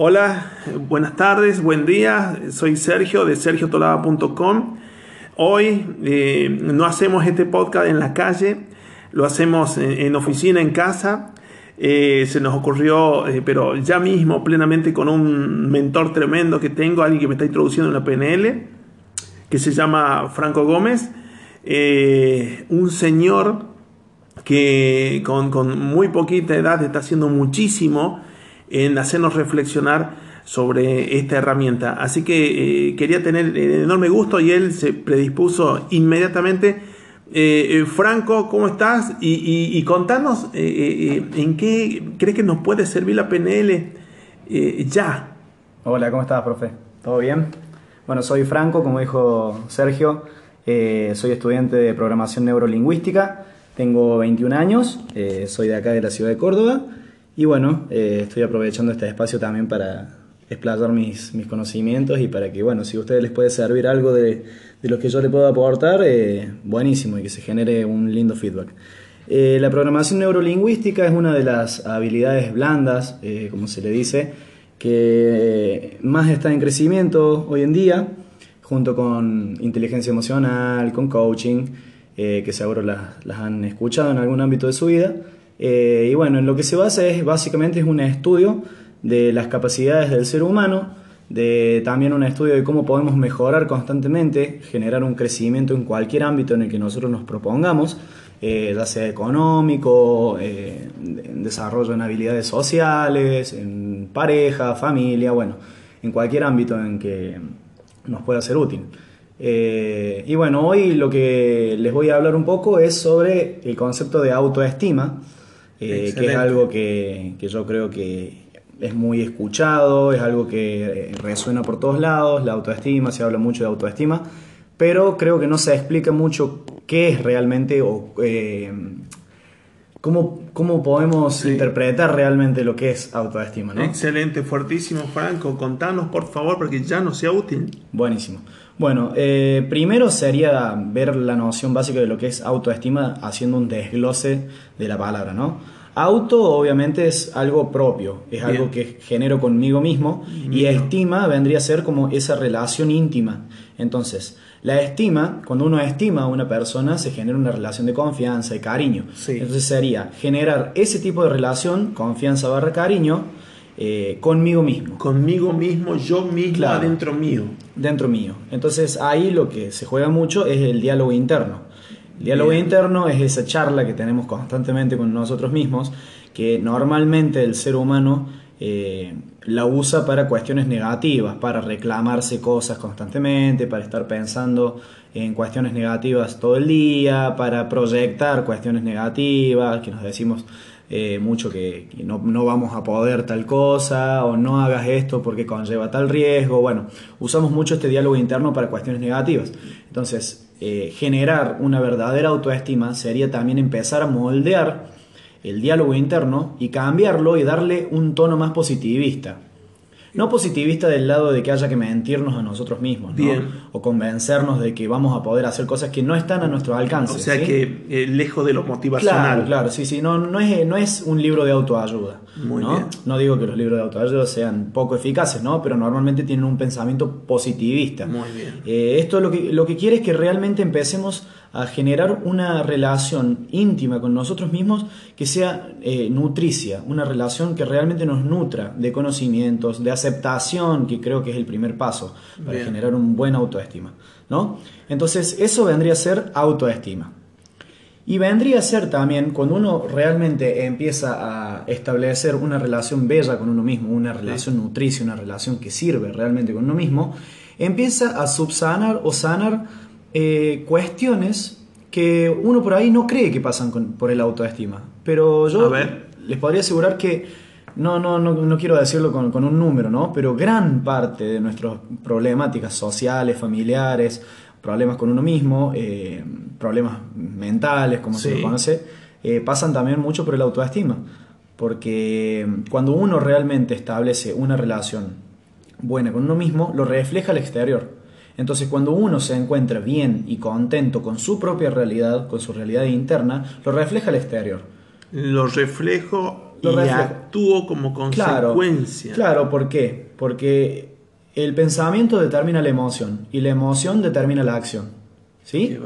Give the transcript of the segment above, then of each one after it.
Hola, buenas tardes, buen día. Soy Sergio de sergiotolaba.com. Hoy eh, no hacemos este podcast en la calle, lo hacemos en, oficina, en casa. Eh, se nos ocurrió, eh, pero ya mismo, plenamente con un mentor tremendo que tengo, alguien que me está introduciendo en la PNL, que se llama Franco Gómez, un señor que con, con muy poquita edad está haciendo muchísimo en hacernos reflexionar sobre esta herramienta. Así que eh, quería tener enorme gusto y él se predispuso inmediatamente. Eh, eh, Franco, ¿cómo estás? Y, contanos en qué crees que nos puede servir la PNL ya. Hola, ¿cómo estás, profe? ¿Todo bien? Bueno, soy Franco, como dijo Sergio, soy estudiante de programación neurolingüística, tengo 21 años, soy de acá de la ciudad de Córdoba y bueno, eh, estoy aprovechando este espacio también para explayar mis, mis, conocimientos y para que, bueno, si a ustedes les puede servir algo de, de lo que yo les puedo aportar, eh, buenísimo y que se genere un lindo feedback. Eh, la programación neurolingüística es una de las habilidades blandas, como se le dice, que más está en crecimiento hoy en día, junto con inteligencia emocional, con coaching, que seguro las han escuchado en algún ámbito de su vida. Eh, y bueno, en lo que se basa es básicamente es un estudio de las capacidades del ser humano, de también un estudio de cómo podemos mejorar constantemente, generar un crecimiento en cualquier ámbito en el que nosotros nos propongamos, eh, ya sea económico, eh, en desarrollo en habilidades sociales, en pareja, familia, bueno, en cualquier ámbito en que nos pueda ser útil. y bueno, hoy lo que les voy a hablar un poco es sobre el concepto de autoestima, eh, que es algo que, yo creo que es muy escuchado, es algo que eh, resuena por todos lados, la autoestima, se habla mucho de autoestima, pero creo que no se explica mucho qué es realmente o eh, cómo, cómo, podemos interpretar realmente lo que es autoestima. Excelente, fuertísimo Franco, contanos por favor porque ya no sea útil. Buenísimo. Bueno, primero sería ver la noción básica de lo que es autoestima haciendo un desglose de la palabra, ¿no? Auto obviamente es algo propio, es algo que genero conmigo mismo y estima vendría a ser como esa relación íntima. Entonces, la estima, cuando uno estima a una persona, se genera una relación de confianza y cariño. Entonces sería generar ese tipo de relación, confianza barra cariño, eh, conmigo mismo. Conmigo mismo, yo mismo, dentro mío. Dentro mío. Entonces ahí lo que se juega mucho es el diálogo interno. El diálogo interno es esa charla que tenemos constantemente con nosotros mismos, que normalmente el ser humano eh, la usa para cuestiones negativas, para reclamarse cosas constantemente, para estar pensando en cuestiones negativas todo el día, para proyectar cuestiones negativas, que nos decimos eh, mucho que, no, no, vamos a poder tal cosa o no hagas esto porque conlleva tal riesgo. Bueno, usamos mucho este diálogo interno para cuestiones negativas. Entonces, eh, generar una verdadera autoestima sería también empezar a moldear el diálogo interno y cambiarlo y darle un tono más positivista. No positivista del lado de que haya que mentirnos a nosotros mismos, ¿no? O convencernos de que vamos a poder hacer cosas que no están a nuestro alcance. O sea que eh, lejos de lo motivacional. Claro, claro, sí, sí. No, no, es, no es un libro de autoayuda. Muy ¿no? Bien. No digo que los libros de autoayuda sean poco eficaces, ¿no? Pero normalmente tienen un pensamiento positivista. Muy bien. Eh, esto lo que, lo que quiere es que realmente empecemos a generar una relación íntima con nosotros mismos que sea eh, nutricia, una relación que realmente nos nutra de conocimientos, de aceptación, que creo que es el primer paso para generar un buen autoestima. ¿no? Entonces, eso vendría a ser autoestima. Y vendría a ser también cuando uno realmente empieza a establecer una relación bella con uno mismo, una relación nutricia, una relación que sirve realmente con uno mismo, empieza a subsanar o sanar eh, cuestiones que uno por ahí no cree que pasan por el autoestima. Pero yo les podría asegurar que, no, no, no, no quiero decirlo con, con, un número, ¿no? pero gran parte de nuestras problemáticas sociales, familiares, problemas con uno mismo, eh, problemas mentales, como se lo conoce, eh, pasan también mucho por el autoestima. Porque cuando uno realmente establece una relación buena con uno mismo, lo refleja al exterior. Entonces cuando uno se encuentra bien y contento con su propia realidad, con su realidad interna, lo refleja al exterior. Lo reflejo lo y reflejo. actúo como Claro, consecuencia. claro, ¿por qué? Porque el pensamiento determina la emoción y la emoción determina la acción. ¿Sí? Qué.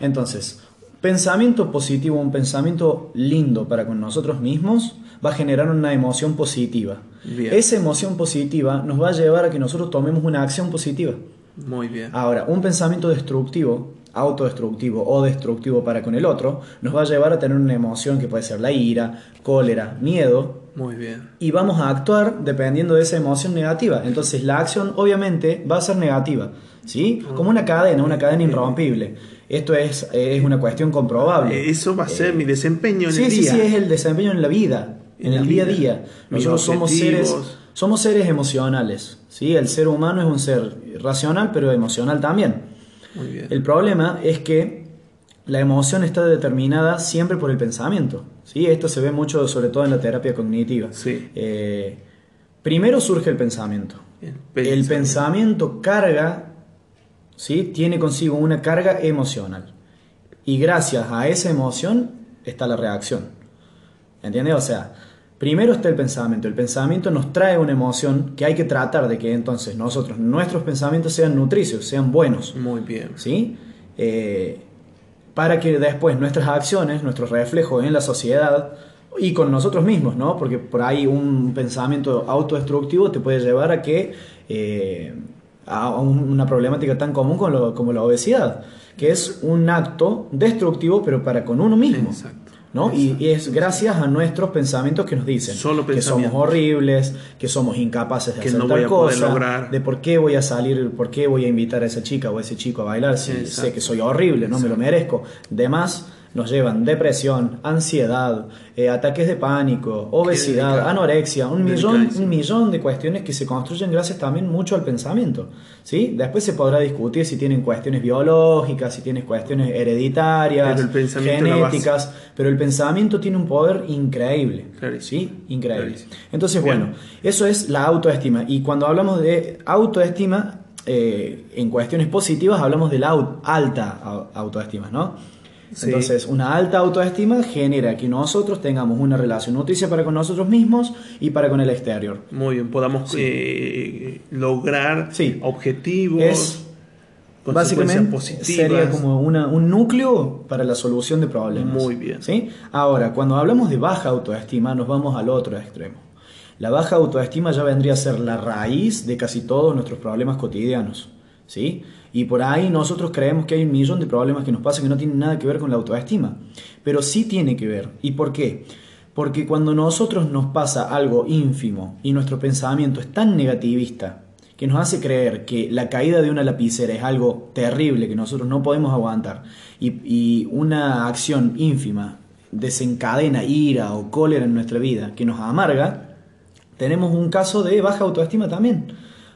Entonces, pensamiento positivo, un pensamiento lindo para con nosotros mismos, va a generar una emoción positiva. Bien. Esa emoción positiva nos va a llevar a que nosotros tomemos una acción positiva. Muy bien. Ahora, un pensamiento destructivo, autodestructivo o destructivo para con el otro, nos va a llevar a tener una emoción que puede ser la ira, cólera, miedo, Muy bien. y vamos a actuar dependiendo de esa emoción negativa. Entonces la acción obviamente va a ser negativa, ¿sí? Como una cadena, una cadena irrompible. Esto es, es una cuestión comprobable. Eso va a ser mi desempeño en Sí, el sí, día. sí, es el desempeño en la vida, en, el día a día. Nosotros somos seres, somos seres emocionales, ¿sí? El ser humano es un ser racional, pero emocional también. Muy bien. El problema es que la emoción está determinada siempre por el pensamiento. ¿sí? Esto se ve mucho, sobre todo en la terapia cognitiva. Sí. Eh, primero surge el pensamiento. El El pensamiento carga, ¿sí? tiene consigo una carga emocional. Y gracias a esa emoción está la reacción. ¿Entiendes? O sea, primero está el pensamiento. El pensamiento nos trae una emoción que hay que tratar de que entonces nosotros, nuestros pensamientos sean nutricios, sean buenos. Muy bien. ¿sí? Eh, para que después nuestras acciones, nuestros reflejos en la sociedad y con nosotros mismos, ¿no? Porque por ahí un pensamiento autodestructivo te puede llevar a que eh, a un- una problemática tan común como, lo- como la obesidad, que es un acto destructivo pero para con uno mismo. Exacto. ¿No? Y, y es gracias a nuestros pensamientos que nos dicen Solo que somos horribles, que somos incapaces de Que hacer no tal voy a poder cosa, lograr. de por qué voy a salir, por qué voy a invitar a esa chica o a ese chico a bailar si Exacto. sé que soy horrible, no me lo merezco. Demás nos llevan depresión, ansiedad, eh, ataques de pánico, obesidad, anorexia, un millón, un millón de cuestiones que se construyen gracias también mucho al pensamiento. ¿sí? Después se podrá discutir si tienen cuestiones biológicas, si tienen cuestiones hereditarias, Pero genéticas, pero el pensamiento tiene un poder increíble. Clarísimo. ¿sí? Increíble. Clarísimo. Entonces, Bien. bueno, eso es la autoestima. Y cuando hablamos de autoestima, eh, en cuestiones positivas hablamos de la alta au- autoestima, ¿no? Sí. Entonces, una alta autoestima genera que nosotros tengamos una relación nutricia para con nosotros mismos y para con el exterior. Muy bien. Podamos eh, lograr Sí. objetivos. Es Básicamente positivas. sería como una- un núcleo para la solución de problemas. Muy bien. ¿sí? Ahora, cuando hablamos de baja autoestima, nos vamos al otro extremo. La baja autoestima ya vendría a ser la raíz de casi todos nuestros problemas cotidianos. ¿sí? Y por ahí nosotros creemos que hay un millón de problemas que nos pasan que no tienen nada que ver con la autoestima. Pero sí tiene que ver. ¿Y por qué? Porque cuando nosotros nos pasa algo ínfimo y nuestro pensamiento es tan negativista que nos hace creer que la caída de una lapicera es algo terrible que nosotros no podemos aguantar y, y una acción ínfima desencadena ira o cólera en nuestra vida que nos amarga, tenemos un caso de baja autoestima también.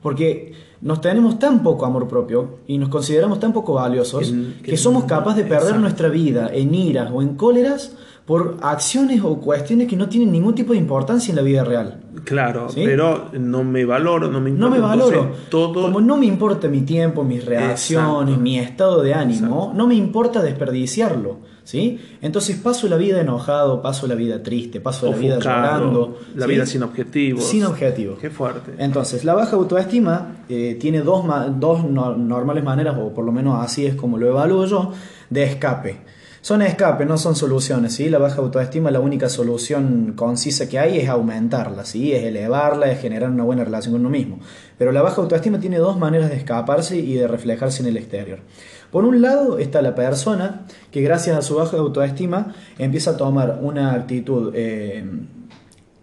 Porque nos tenemos tan poco amor propio y nos consideramos tan poco valiosos Que- somos capaces de perder exacto. nuestra vida en iras o en cóleras por acciones o cuestiones que no tienen ningún tipo de importancia en la vida real. Claro, ¿Sí? pero no me valoro, no me importa. No me valoro. Entonces, todo Como no me importa mi tiempo, mis reacciones, Exacto. mi estado de ánimo, Exacto. no me importa desperdiciarlo. ¿sí? Entonces paso la vida enojado, paso la vida triste, paso la vida llorando. la ¿sí? vida sin objetivos. Sin objetivos. Qué fuerte. Entonces, la baja autoestima eh, tiene dos, dos no- normales maneras, o por lo menos así es como lo evalúo yo, de escape. Son escape, no son soluciones, ¿sí? La baja autoestima, la única solución concisa que hay es aumentarla, ¿sí? Es elevarla, es generar una buena relación con uno mismo. Pero la baja autoestima tiene dos maneras de escaparse y de reflejarse en el exterior. Por un lado está la persona que gracias a su baja autoestima empieza a tomar una actitud eh,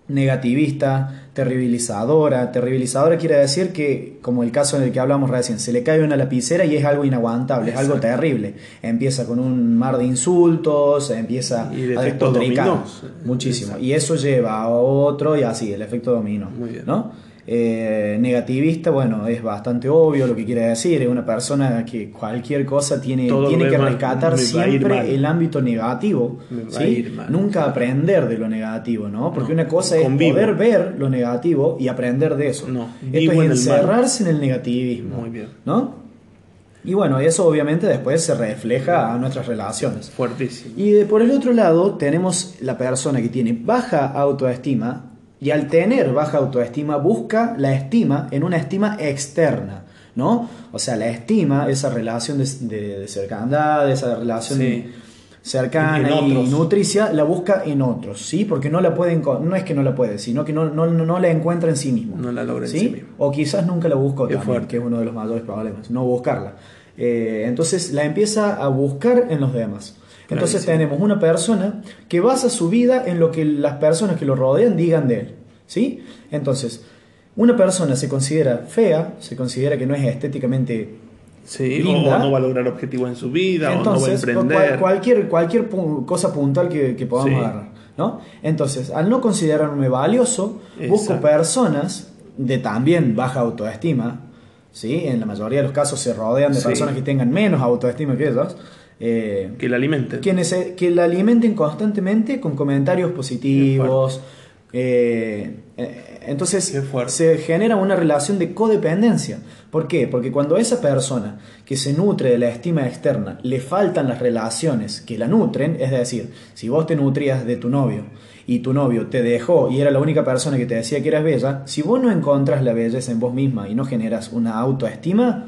negativista, terribilizadora. Terribilizadora quiere decir que, como el caso en el que hablamos recién, se le cae una lapicera y es algo inaguantable, es algo terrible. Empieza con un mar de insultos, empieza Y de a despotricar muchísimo. Exacto. Y eso lleva a otro y así, el efecto dominó. Muy bien. ¿no? Eh, negativista, bueno, es bastante obvio lo que quiere decir, es una persona que cualquier cosa tiene, Todo tiene que rescatar siempre el ámbito negativo, ¿sí? mal. nunca aprender de lo negativo, ¿no? Porque No, una cosa es convivo. poder ver lo negativo y aprender de eso. No, Esto es en el encerrarse en el negativismo, Muy bien. ¿no? Y bueno, eso obviamente después se refleja a nuestras relaciones. Fuertísimo. Y de- por el otro lado tenemos la persona que tiene baja autoestima y al tener baja autoestima busca la estima en una estima externa, ¿no? O sea, la estima, esa relación de, de, de cercandad, esa relación Sí. cercana y nutricia, la busca en otros, ¿sí? Porque no la pueden, no es que no la puede, sino que no, no, no la encuentra en sí mismo. No la logra en ¿sí? sí mismo. O quizás nunca la buscó también, fuerte. que es uno de los mayores problemas, no buscarla. Eh, entonces la empieza a buscar en los demás. Entonces Clarísimo. tenemos una persona que basa su vida en lo que las personas que lo rodean digan de él. ¿sí? Entonces, una persona se considera fea, se considera que no es estéticamente Sí, o linda. no va a lograr objetivos en su vida, entonces, o no va a cual- emprender. cualquier, cualquier pu- cosa puntual que, que podamos Sí. agarrar. ¿no? Entonces, al no considerarme valioso, busco personas de también baja autoestima. ¿sí? En la mayoría de los casos se rodean de Sí. personas que tengan menos autoestima que ellos. Eh, Que la alimenten. quienes que la alimenten constantemente con comentarios positivos. eh, eh, entonces se genera una relación de codependencia. ¿Por qué? Porque cuando a esa persona que se nutre de la estima externa le faltan las relaciones que la nutren, es decir, si vos te nutrías de tu novio y tu novio te dejó y era la única persona que te decía que eras bella, si vos no encontras la belleza en vos misma y no generas una autoestima,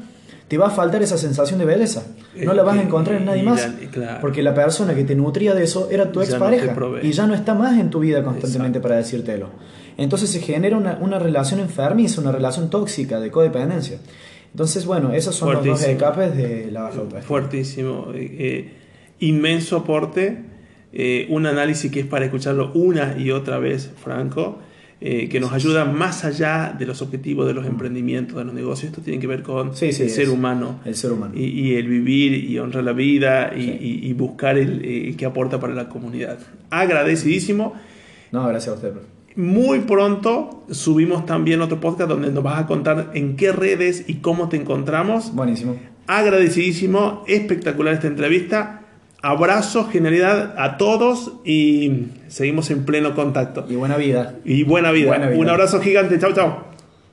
te va a faltar esa sensación de belleza. No la vas a encontrar en nadie más. claro. Porque la persona que te nutría de eso era tu no expareja. provee. y ya no está más en tu vida constantemente Exacto. para decírtelo. Entonces se genera una, una relación enfermiza, una relación tóxica de codependencia. Entonces, bueno, esos son los dos Fuertísimo. escapes de la baja autoestima. Fuertísimo. eh, eh, inmenso aporte. eh, un análisis que es para escucharlo una y otra vez, Franco. Eh, que nos ayuda más allá de los objetivos de los emprendimientos, de los negocios. Esto tiene que ver con Sí, sí, el ser humano. El ser humano. Y, y el vivir y honrar la vida y, y- y buscar el eh, que aporta para la comunidad. Agradecidísimo. No, gracias a usted. profe. Muy pronto subimos también otro podcast donde nos vas a contar en qué redes y cómo te encontramos. Buenísimo. Agradecidísimo, espectacular esta entrevista. Abrazo, genialidad a todos y seguimos en pleno contacto. Y buena vida. Y buena vida. Buena vida. Un abrazo gigante. Chao, chao.